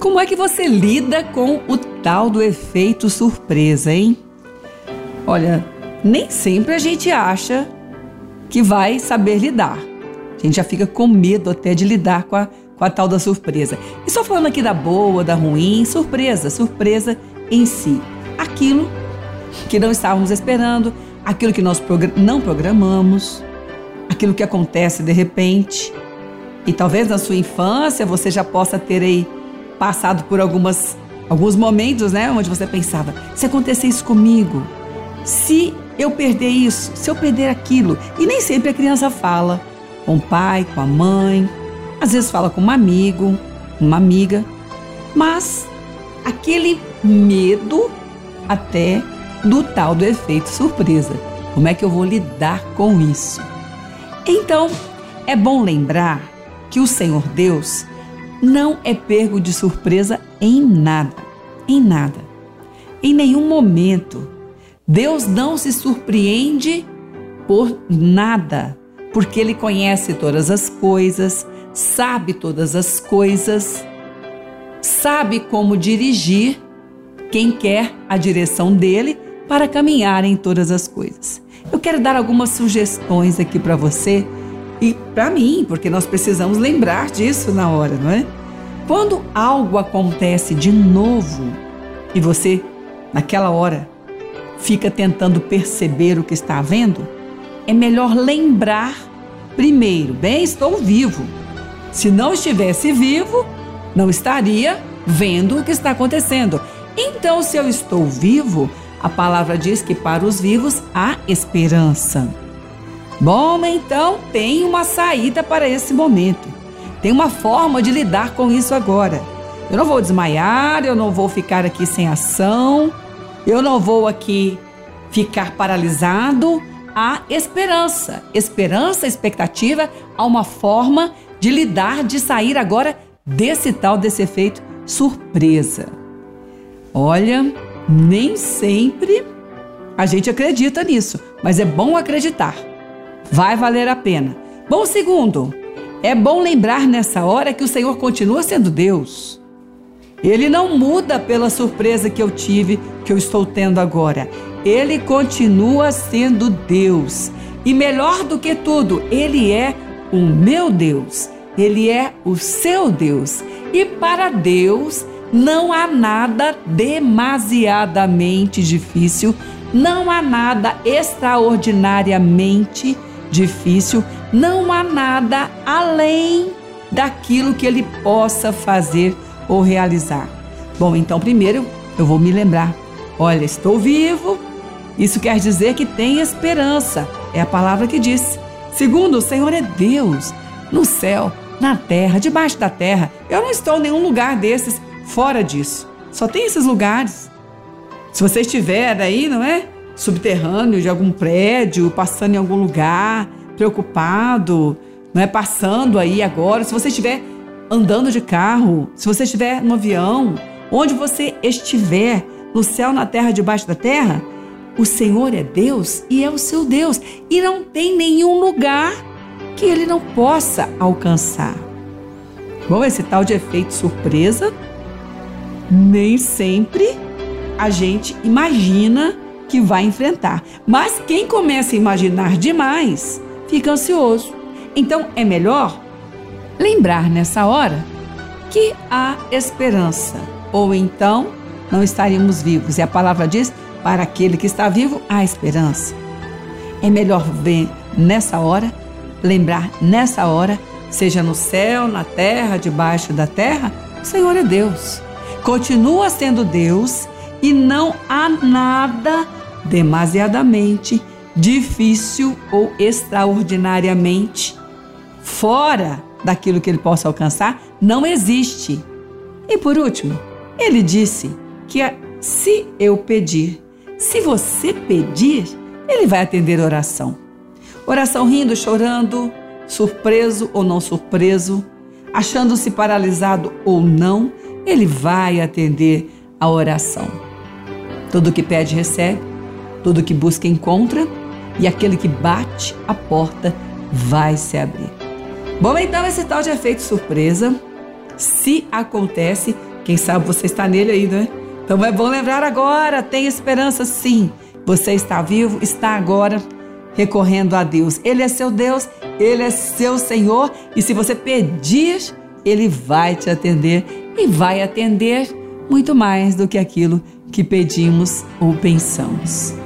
Como é que você lida com o tal do efeito surpresa, hein? Olha, nem sempre a gente acha que vai saber lidar. A gente já fica com medo até de lidar com a, com a tal da surpresa. E só falando aqui da boa, da ruim, surpresa, surpresa em si. Aquilo que não estávamos esperando, aquilo que nós não programamos, aquilo que acontece de repente. E talvez na sua infância você já possa ter aí passado por algumas alguns momentos, né, onde você pensava: se acontecer isso comigo, se eu perder isso, se eu perder aquilo. E nem sempre a criança fala com o pai, com a mãe, às vezes fala com um amigo, uma amiga, mas aquele medo até do tal do efeito surpresa. Como é que eu vou lidar com isso? Então, é bom lembrar que o Senhor Deus não é pego de surpresa em nada, em nada. Em nenhum momento. Deus não se surpreende por nada, porque Ele conhece todas as coisas, sabe todas as coisas, sabe como dirigir quem quer a direção dele para caminhar em todas as coisas. Eu quero dar algumas sugestões aqui para você e para mim, porque nós precisamos lembrar disso na hora, não é? Quando algo acontece de novo e você, naquela hora, fica tentando perceber o que está vendo, é melhor lembrar primeiro: bem, estou vivo. Se não estivesse vivo, não estaria vendo o que está acontecendo. Então, se eu estou vivo, a palavra diz que para os vivos há esperança. Bom, então tem uma saída para esse momento. Tem uma forma de lidar com isso agora. Eu não vou desmaiar, eu não vou ficar aqui sem ação, eu não vou aqui ficar paralisado. Há esperança, esperança, expectativa, há uma forma de lidar, de sair agora desse tal, desse efeito surpresa. Olha, nem sempre a gente acredita nisso, mas é bom acreditar vai valer a pena. Bom, segundo, é bom lembrar nessa hora que o Senhor continua sendo Deus. Ele não muda pela surpresa que eu tive, que eu estou tendo agora. Ele continua sendo Deus. E melhor do que tudo, Ele é o meu Deus. Ele é o seu Deus. E para Deus não há nada demasiadamente difícil, não há nada extraordinariamente difícil difícil, não há nada além daquilo que ele possa fazer ou realizar. Bom, então primeiro eu vou me lembrar: olha, estou vivo, isso quer dizer que tem esperança, é a palavra que diz. Segundo, o Senhor é Deus, no céu, na terra, debaixo da terra. Eu não estou em nenhum lugar desses fora disso. Só tem esses lugares. Se você estiver aí, não é? Subterrâneo de algum prédio, passando em algum lugar, preocupado, não é passando aí agora, se você estiver andando de carro, se você estiver no avião, onde você estiver, no céu, na terra, debaixo da terra, o Senhor é Deus e é o seu Deus, e não tem nenhum lugar que ele não possa alcançar. Bom, esse tal de efeito surpresa, nem sempre a gente imagina que vai enfrentar. Mas quem começa a imaginar demais fica ansioso. Então é melhor lembrar nessa hora que há esperança, ou então não estaríamos vivos. E a palavra diz: para aquele que está vivo, há esperança. É melhor ver nessa hora, lembrar nessa hora, seja no céu, na terra, debaixo da terra, o Senhor é Deus. Continua sendo Deus e não há nada demasiadamente difícil ou extraordinariamente fora daquilo que ele possa alcançar, não existe. E por último, ele disse que se eu pedir, se você pedir, ele vai atender oração. Oração rindo, chorando, surpreso ou não surpreso, achando-se paralisado ou não, ele vai atender a oração. Todo que pede, recebe. Todo que busca encontra, e aquele que bate a porta vai se abrir. Bom, então esse tal de efeito surpresa, se acontece, Quem sabe você está nele aí, né? Então é bom lembrar agora, tem esperança sim. Você está vivo, está agora recorrendo a Deus. Ele é seu Deus, ele é seu Senhor e se você pedir, ele vai te atender e vai atender muito mais do que aquilo que pedimos ou pensamos.